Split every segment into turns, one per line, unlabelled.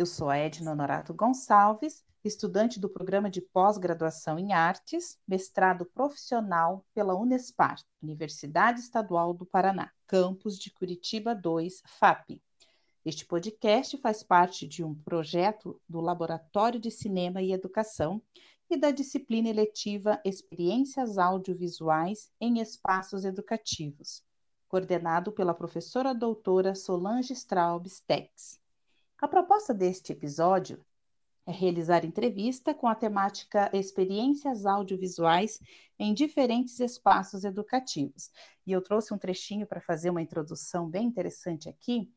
Eu sou a Edna Honorato Gonçalves, estudante do programa de pós-graduação em artes, mestrado profissional pela Unespar, Universidade Estadual do Paraná, campus de Curitiba 2, FAP. Este podcast faz parte de um projeto do Laboratório de Cinema e Educação e da disciplina eletiva Experiências Audiovisuais em Espaços Educativos, coordenado pela professora doutora Solange Straubs Tex. A proposta deste episódio é realizar entrevista com a temática Experiências Audiovisuais em diferentes espaços educativos. E eu trouxe um trechinho para fazer uma introdução bem interessante aqui,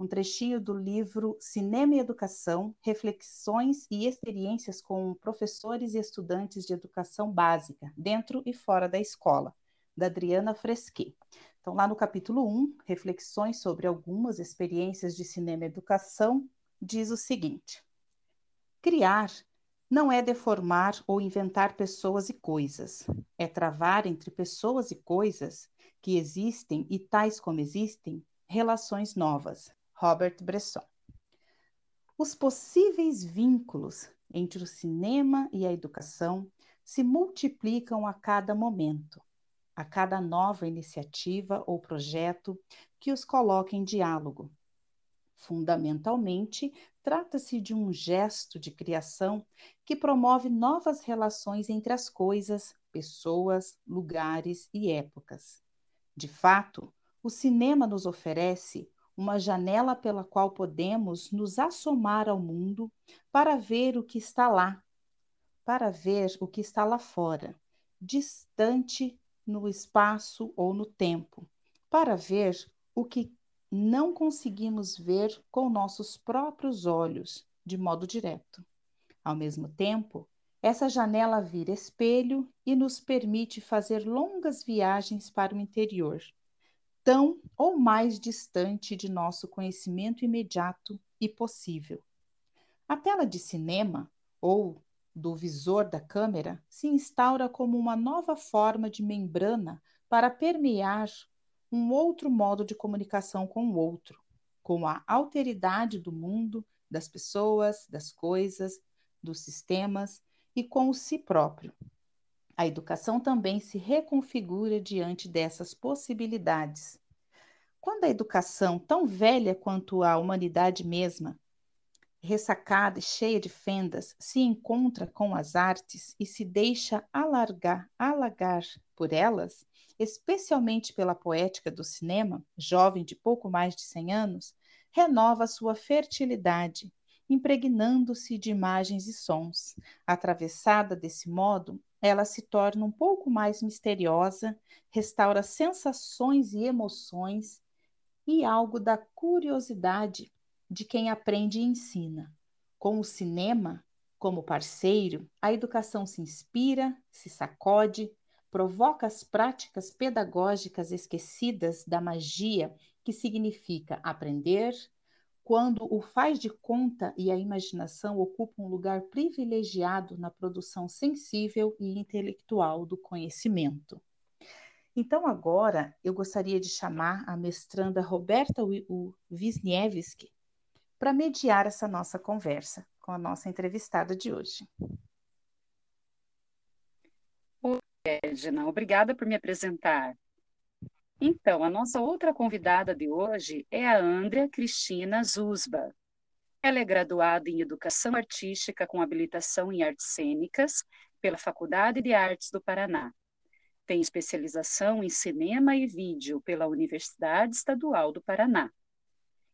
um trechinho do livro Cinema e Educação: Reflexões e Experiências com Professores e Estudantes de Educação Básica, dentro e fora da escola, da Adriana Fresquet. Então, lá no capítulo 1, Reflexões sobre algumas experiências de cinema e educação, diz o seguinte: Criar não é deformar ou inventar pessoas e coisas, é travar entre pessoas e coisas que existem e tais como existem relações novas. Robert Bresson. Os possíveis vínculos entre o cinema e a educação se multiplicam a cada momento a cada nova iniciativa ou projeto que os coloque em diálogo. Fundamentalmente, trata-se de um gesto de criação que promove novas relações entre as coisas, pessoas, lugares e épocas. De fato, o cinema nos oferece uma janela pela qual podemos nos assomar ao mundo para ver o que está lá, para ver o que está lá fora, distante no espaço ou no tempo, para ver o que não conseguimos ver com nossos próprios olhos, de modo direto. Ao mesmo tempo, essa janela vira espelho e nos permite fazer longas viagens para o interior, tão ou mais distante de nosso conhecimento imediato e possível. A tela de cinema, ou do visor da câmera se instaura como uma nova forma de membrana para permear um outro modo de comunicação com o outro, com a alteridade do mundo, das pessoas, das coisas, dos sistemas e com o si próprio. A educação também se reconfigura diante dessas possibilidades. Quando a educação, tão velha quanto a humanidade mesma, ressacada e cheia de fendas, se encontra com as artes e se deixa alargar, alagar por elas, especialmente pela poética do cinema, jovem de pouco mais de 100 anos, renova sua fertilidade, impregnando-se de imagens e sons. Atravessada desse modo, ela se torna um pouco mais misteriosa, restaura sensações e emoções e algo da curiosidade de quem aprende e ensina. Com o cinema como parceiro, a educação se inspira, se sacode, provoca as práticas pedagógicas esquecidas da magia que significa aprender, quando o faz de conta e a imaginação ocupam um lugar privilegiado na produção sensível e intelectual do conhecimento. Então, agora, eu gostaria de chamar a mestranda Roberta Wisniewski para mediar essa nossa conversa com a nossa entrevistada de hoje.
Oi, Edna, obrigada por me apresentar. Então, a nossa outra convidada de hoje é a Andrea Cristina Zuzba. Ela é graduada em Educação Artística com habilitação em Artes Cênicas pela Faculdade de Artes do Paraná. Tem especialização em Cinema e Vídeo pela Universidade Estadual do Paraná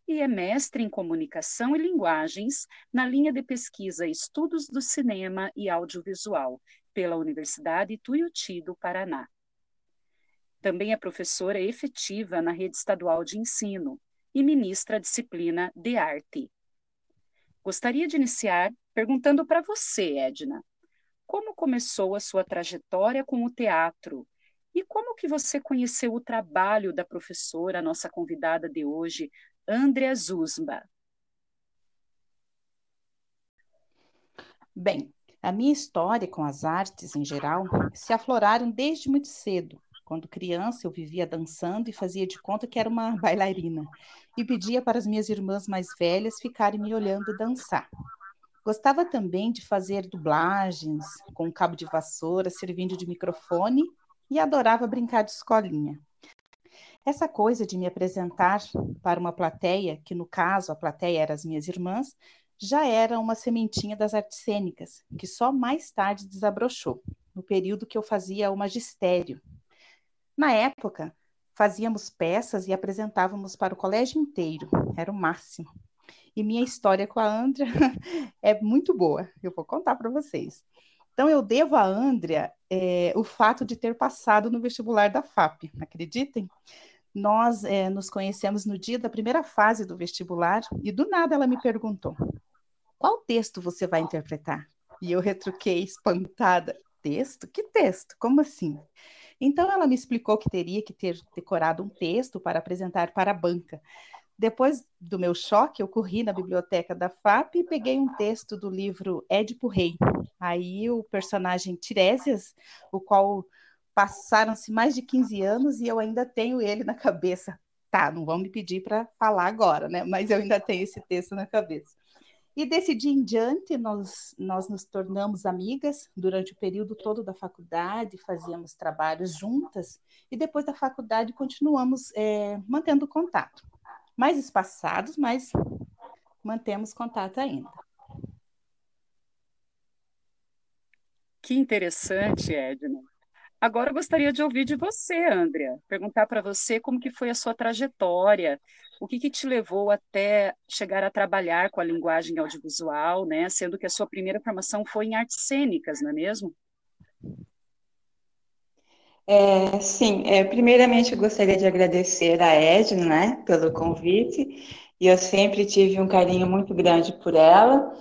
e é mestre em comunicação e linguagens na linha de pesquisa Estudos do Cinema e Audiovisual pela Universidade Tuiuti do Paraná. Também é professora efetiva na rede estadual de ensino e ministra a disciplina de arte. Gostaria de iniciar perguntando para você, Edna, como começou a sua trajetória com o teatro e como que você conheceu o trabalho da professora, nossa convidada de hoje, Andrea Zuzba.
Bem, a minha história com as artes em geral se afloraram desde muito cedo, Quando criança, eu vivia dançando e fazia de conta que era uma bailarina, e pedia para as minhas irmãs mais velhas ficarem me olhando dançar. Gostava também de fazer dublagens com um cabo de vassoura servindo de microfone e adorava brincar de escolinha. Essa coisa de me apresentar para uma plateia, que no caso a plateia eram as minhas irmãs, já era uma sementinha das artes cênicas, que só mais tarde desabrochou, no período que eu fazia o magistério. Na época, fazíamos peças e apresentávamos para o colégio inteiro, era o máximo. E minha história com a Andrea é muito boa, eu vou contar para vocês. Então, eu devo a Andrea é, o fato de ter passado no vestibular da FAP, acreditem? Nós é, nos conhecemos no dia da primeira fase do vestibular e do nada ela me perguntou: qual texto você vai interpretar? E eu retruquei espantada: texto? Que texto? Como assim? Então ela me explicou que teria que ter decorado um texto para apresentar para a banca. Depois do meu choque, eu corri na biblioteca da FAP e peguei um texto do livro Édipo Rei. Aí o personagem Tiresias, o qual passaram-se mais de 15 anos e eu ainda tenho ele na cabeça. Tá, não vão me pedir para falar agora, né? Mas eu ainda tenho esse texto na cabeça. E desse dia em diante, nós, nós nos tornamos amigas durante o período todo da faculdade, fazíamos trabalhos juntas, e depois da faculdade continuamos é, mantendo contato. Mais espaçados, mas mantemos contato ainda.
Que interessante, Edna. Agora eu gostaria de ouvir de você, Andrea, perguntar para você como que foi a sua trajetória, o que, que te levou até chegar a trabalhar com a linguagem audiovisual, né? Sendo que a sua primeira formação foi em artes cênicas, não é mesmo?
É, sim, é, primeiramente eu gostaria de agradecer a Edna, né, pelo convite, e eu sempre tive um carinho muito grande por ela,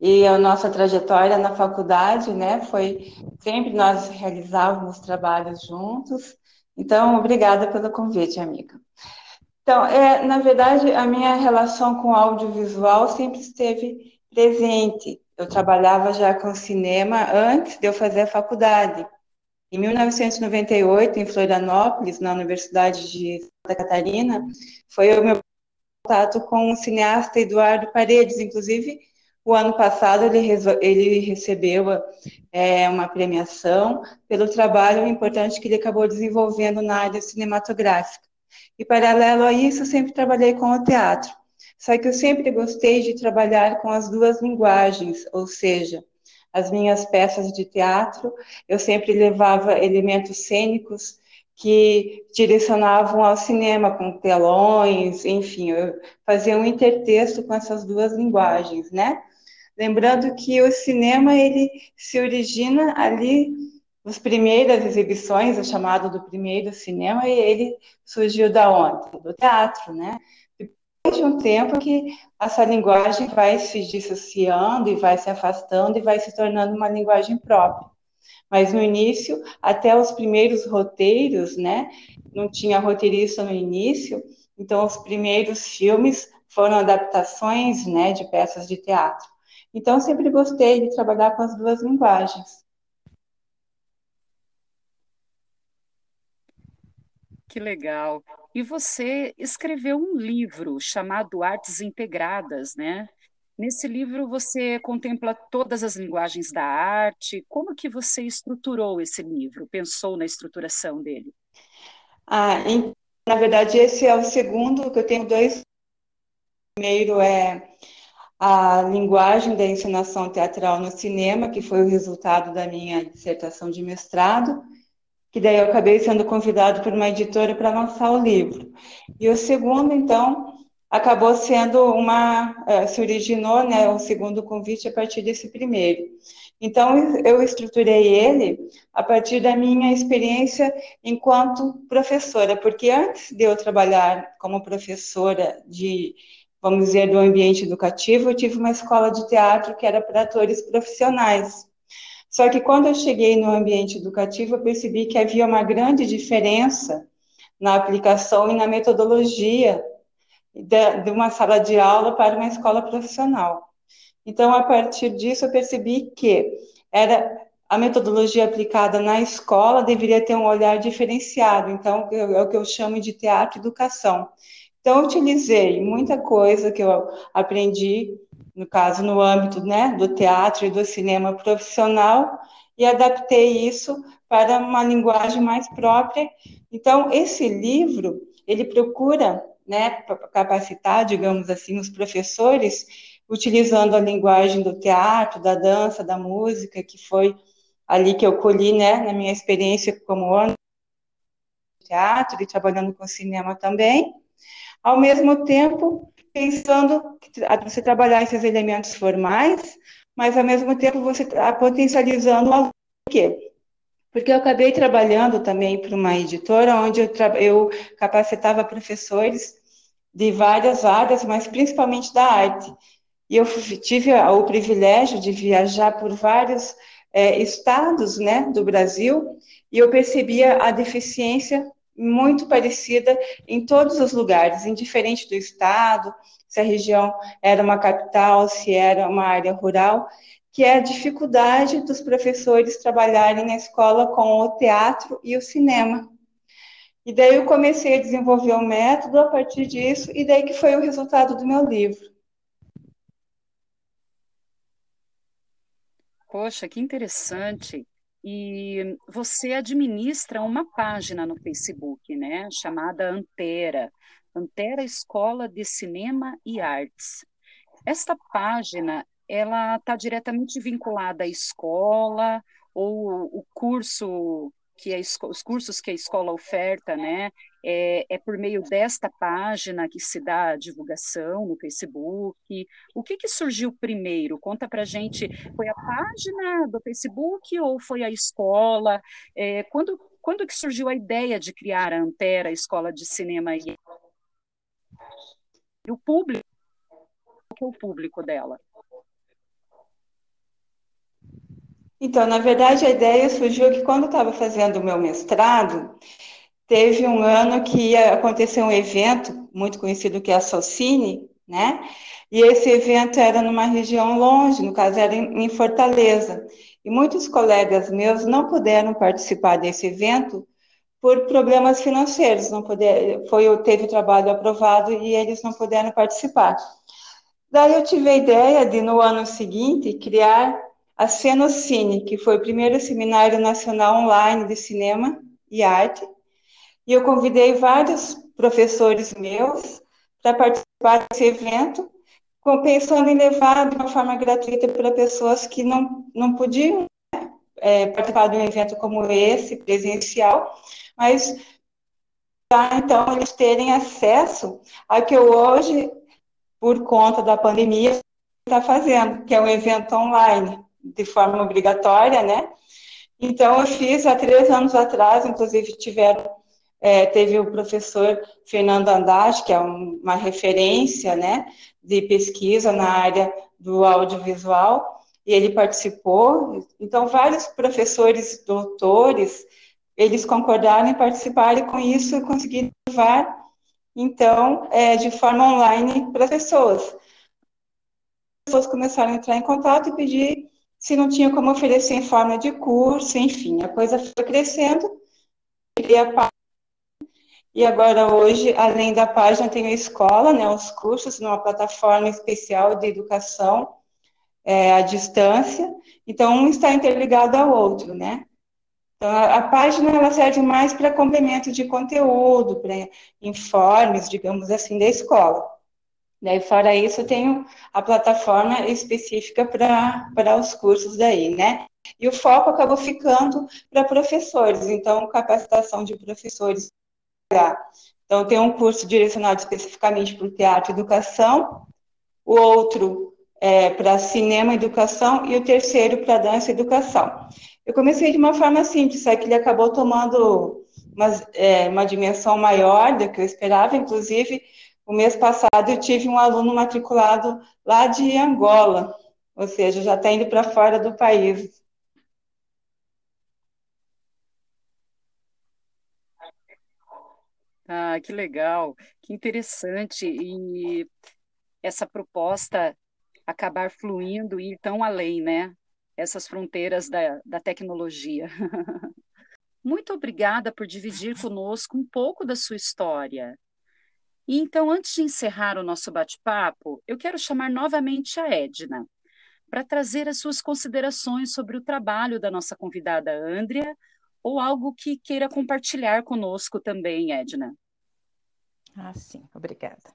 e a nossa trajetória na faculdade, né, foi sempre nós realizávamos trabalhos juntos. Então, obrigada pelo convite, amiga. Então, é, na verdade, a minha relação com audiovisual sempre esteve presente. Eu trabalhava já com cinema antes de eu fazer a faculdade. Em 1998, em Florianópolis, na Universidade de Santa Catarina, foi o meu contato com o cineasta Eduardo Paredes, inclusive o ano passado ele, ele recebeu é, uma premiação pelo trabalho importante que ele acabou desenvolvendo na área cinematográfica. E paralelo a isso, eu sempre trabalhei com o teatro. Só que eu sempre gostei de trabalhar com as duas linguagens, ou seja, as minhas peças de teatro, eu sempre levava elementos cênicos que direcionavam ao cinema, com telões, enfim, eu fazia um intertexto com essas duas linguagens, né? Lembrando que o cinema ele se origina ali as primeiras exibições, o chamado do primeiro cinema, e ele surgiu da onde? Do teatro, né? De um tempo que essa linguagem vai se dissociando e vai se afastando e vai se tornando uma linguagem própria. Mas no início, até os primeiros roteiros, né? Não tinha roteirista no início, então os primeiros filmes foram adaptações, né, de peças de teatro. Então, sempre gostei de trabalhar com as duas linguagens.
Que legal. E você escreveu um livro chamado Artes Integradas, né? Nesse livro você contempla todas as linguagens da arte. Como que você estruturou esse livro? Pensou na estruturação dele?
Ah, na verdade esse é o segundo que eu tenho dois. O primeiro é a linguagem da encenação teatral no cinema, que foi o resultado da minha dissertação de mestrado, que daí eu acabei sendo convidado por uma editora para lançar o livro. E o segundo, então, acabou sendo uma, eh, se originou, né, o segundo convite a partir desse primeiro. Então, eu estruturei ele a partir da minha experiência enquanto professora, porque antes de eu trabalhar como professora de vamos dizer, do ambiente educativo, eu tive uma escola de teatro que era para atores profissionais. Só que quando eu cheguei no ambiente educativo, eu percebi que havia uma grande diferença na aplicação e na metodologia de, uma sala de aula para uma escola profissional. Então, a partir disso, eu percebi que era a metodologia aplicada na escola deveria ter um olhar diferenciado, então é o que eu chamo de teatro educação. Então, utilizei muita coisa que eu aprendi, no caso, no âmbito né, do teatro e do cinema profissional, e adaptei isso para uma linguagem mais própria. Então, esse livro, ele procura né, capacitar, digamos assim, os professores, utilizando a linguagem do teatro, da dança, da música, que foi ali que eu colhi, né, na minha experiência como ano teatro e trabalhando com cinema também, ao mesmo tempo pensando que você trabalhar esses elementos formais, mas ao mesmo tempo você está potencializando o quê? Porque eu acabei trabalhando também para uma editora onde eu, eu capacitava professores de várias áreas, mas principalmente da arte. E eu tive o privilégio de viajar por vários é, estados né, do Brasil, e eu percebia a deficiência muito parecida em todos os lugares, indiferente do estado, se a região era uma capital, se era uma área rural, que é a dificuldade dos professores trabalharem na escola com o teatro e o cinema. E daí eu comecei a desenvolver um método a partir disso, e daí que foi o resultado do meu livro.
Poxa, que interessante. E você administra uma página no Facebook, né, chamada Antera, Antera Escola de Cinema e Artes. Esta página, ela está diretamente vinculada à escola ou o curso que a, os cursos que a escola oferta, né, é, é, por meio desta página que se dá a divulgação no Facebook. O que, que surgiu primeiro? Conta para gente. Foi a página do Facebook ou foi a escola? É, quando, quando que surgiu a ideia de criar a Antera, a Escola de Cinema e o público? que é o público dela?
Então, na verdade, a ideia surgiu que quando estava fazendo o meu mestrado, teve um ano que ia acontecer um evento muito conhecido que é a Socine, né? E esse evento era numa região longe, no caso era em Fortaleza. E muitos colegas meus não puderam participar desse evento por problemas financeiros, não poder, foi teve trabalho aprovado e eles não puderam participar. Daí eu tive a ideia de no ano seguinte criar a Cenocine, que foi o primeiro seminário nacional online de cinema e arte, e eu convidei vários professores meus para participar desse evento, pensando em levar de uma forma gratuita para pessoas que não, não podiam né, é, participar de um evento como esse, presencial, mas então eles terem acesso ao que eu hoje, por conta da pandemia, está fazendo, que é um evento online de forma obrigatória, né? Então, eu fiz há três anos atrás, inclusive tiveram, é, teve o professor Fernando Andrade, que é um, uma referência, né, de pesquisa na área do audiovisual, e ele participou. Então, vários professores doutores, eles concordaram em participar, e com isso eu consegui levar, então, é, de forma online para as pessoas. As pessoas começaram a entrar em contato e pedir se não tinha como oferecer em forma de curso, enfim, a coisa foi crescendo. E agora, hoje, além da página, tem a escola, né, os cursos, numa plataforma especial de educação é, à distância. Então, um está interligado ao outro, né? Então, a, a página ela serve mais para complemento de conteúdo, para informes, digamos assim, da escola. Daí, fora isso, eu tenho a plataforma específica para os cursos daí, né? E o foco acabou ficando para professores, então, capacitação de professores. Então, tem um curso direcionado especificamente para o teatro e educação, o outro é, para cinema e educação, e o terceiro para dança e educação. Eu comecei de uma forma simples, só que ele acabou tomando uma, é, uma dimensão maior do que eu esperava, inclusive o mês passado eu tive um aluno matriculado lá de Angola, ou seja, já está indo para fora do país.
Ah, que legal, que interessante. E essa proposta acabar fluindo e ir tão além, né? essas fronteiras da, da tecnologia. Muito obrigada por dividir conosco um pouco da sua história. E então, antes de encerrar o nosso bate-papo, eu quero chamar novamente a Edna para trazer as suas considerações sobre o trabalho da nossa convidada Andrea ou algo que queira compartilhar conosco também, Edna.
Ah, sim, obrigada.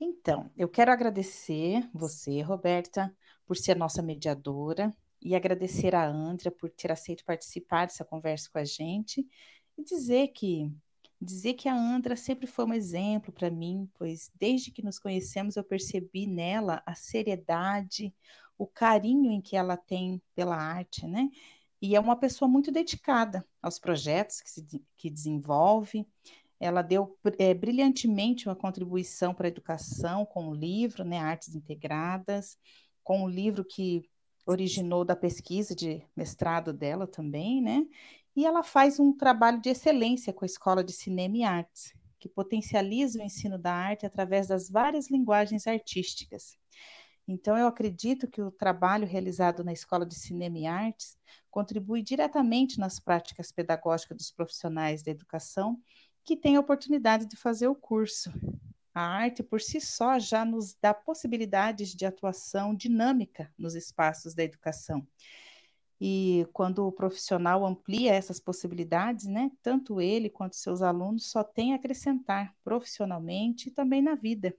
Então, eu quero agradecer você, Roberta, por ser nossa mediadora e agradecer a Andrea por ter aceito participar dessa conversa com a gente e dizer que dizer que a Andra sempre foi um exemplo para mim, pois desde que nos conhecemos eu percebi nela a seriedade, o carinho em que ela tem pela arte, né? E é uma pessoa muito dedicada aos projetos que, se, que desenvolve. Ela deu é, brilhantemente uma contribuição para a educação com o livro, né, Artes Integradas, com o livro que originou da pesquisa de mestrado dela também, né? E ela faz um trabalho de excelência com a Escola de Cinema e Artes, que potencializa o ensino da arte através das várias linguagens artísticas. Então, eu acredito que o trabalho realizado na Escola de Cinema e Artes contribui diretamente nas práticas pedagógicas dos profissionais da educação que têm a oportunidade de fazer o curso. A arte, por si só, já nos dá possibilidades de atuação dinâmica nos espaços da educação. E quando o profissional amplia essas possibilidades, né, tanto ele quanto seus alunos só têm a acrescentar profissionalmente e também na vida.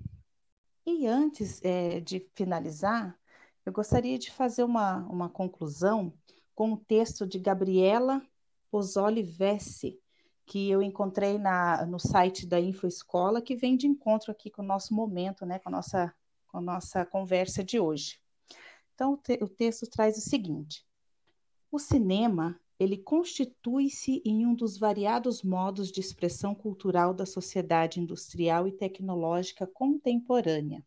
E antes é, de finalizar, eu gostaria de fazer uma, uma conclusão com o texto de Gabriela Pozzoli que eu encontrei na, no site da InfoEscola, que vem de encontro aqui com o nosso momento, né, com a nossa, com a nossa conversa de hoje. Então, o, te, o texto traz o seguinte: o cinema ele constitui-se em um dos variados modos de expressão cultural da sociedade industrial e tecnológica contemporânea.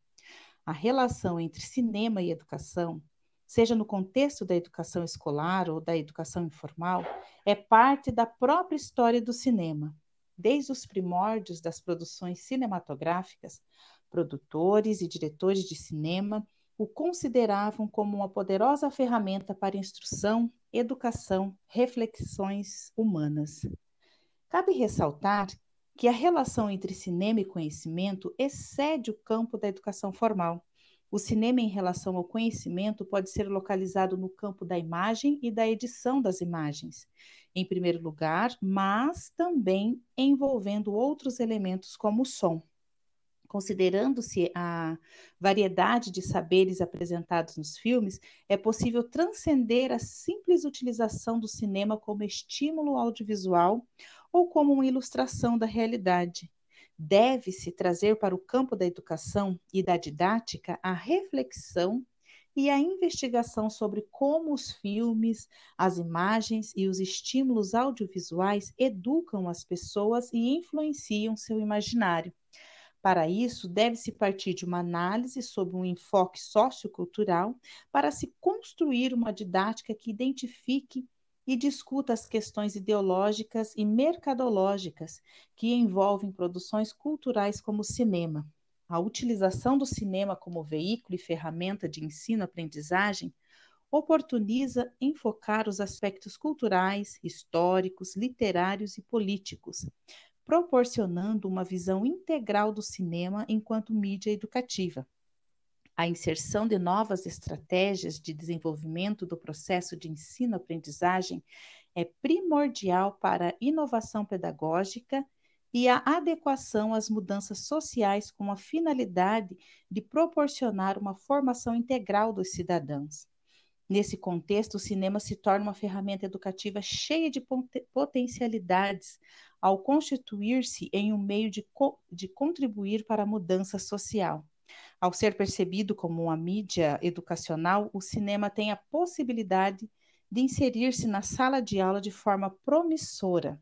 A relação entre cinema e educação, seja no contexto da educação escolar ou da educação informal, é parte da própria história do cinema. Desde os primórdios das produções cinematográficas, produtores e diretores de cinema o consideravam como uma poderosa ferramenta para instrução, educação, reflexões humanas. Cabe ressaltar que a relação entre cinema e conhecimento excede o campo da educação formal. O cinema, em relação ao conhecimento, pode ser localizado no campo da imagem e da edição das imagens, em primeiro lugar, mas também envolvendo outros elementos como o som. Considerando-se a variedade de saberes apresentados nos filmes, é possível transcender a simples utilização do cinema como estímulo audiovisual ou como uma ilustração da realidade. Deve-se trazer para o campo da educação e da didática a reflexão e a investigação sobre como os filmes, as imagens e os estímulos audiovisuais educam as pessoas e influenciam seu imaginário para isso, deve-se partir de uma análise sobre um enfoque sociocultural para se construir uma didática que identifique e discuta as questões ideológicas e mercadológicas que envolvem produções culturais como o cinema. A utilização do cinema como veículo e ferramenta de ensino-aprendizagem oportuniza enfocar os aspectos culturais, históricos, literários e políticos, proporcionando uma visão integral do cinema enquanto mídia educativa. A inserção de novas estratégias de desenvolvimento do processo de ensino-aprendizagem é primordial para a inovação pedagógica e a adequação às mudanças sociais com a finalidade de proporcionar uma formação integral dos cidadãos. Nesse contexto, o cinema se torna uma ferramenta educativa cheia de potencialidades ao constituir-se em um meio de, co de contribuir para a mudança social. Ao ser percebido como uma mídia educacional, o cinema tem a possibilidade de inserir-se na sala de aula de forma promissora.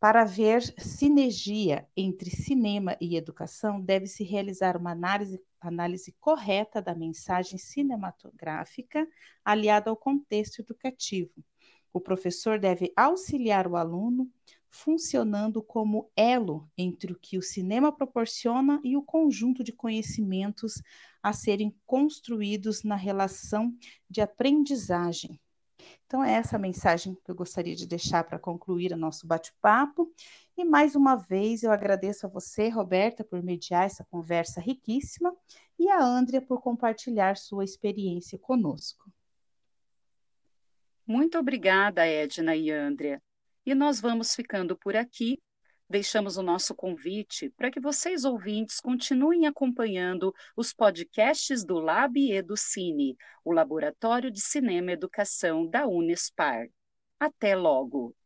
Para haver sinergia entre cinema e educação, deve-se realizar uma análise, análise correta da mensagem cinematográfica aliada ao contexto educativo. O professor deve auxiliar o aluno funcionando como elo entre o que o cinema proporciona e o conjunto de conhecimentos a serem construídos na relação de aprendizagem. Então, é essa mensagem que eu gostaria de deixar para concluir o nosso bate-papo. E mais uma vez eu agradeço a você, Roberta, por mediar essa conversa riquíssima e a Andrea por compartilhar sua experiência conosco.
Muito obrigada, Edna e Andrea. E nós vamos ficando por aqui. Deixamos o nosso convite para que vocês ouvintes continuem acompanhando os podcasts do Lab Cine, o Laboratório de Cinema e Educação da Unespar. Até logo!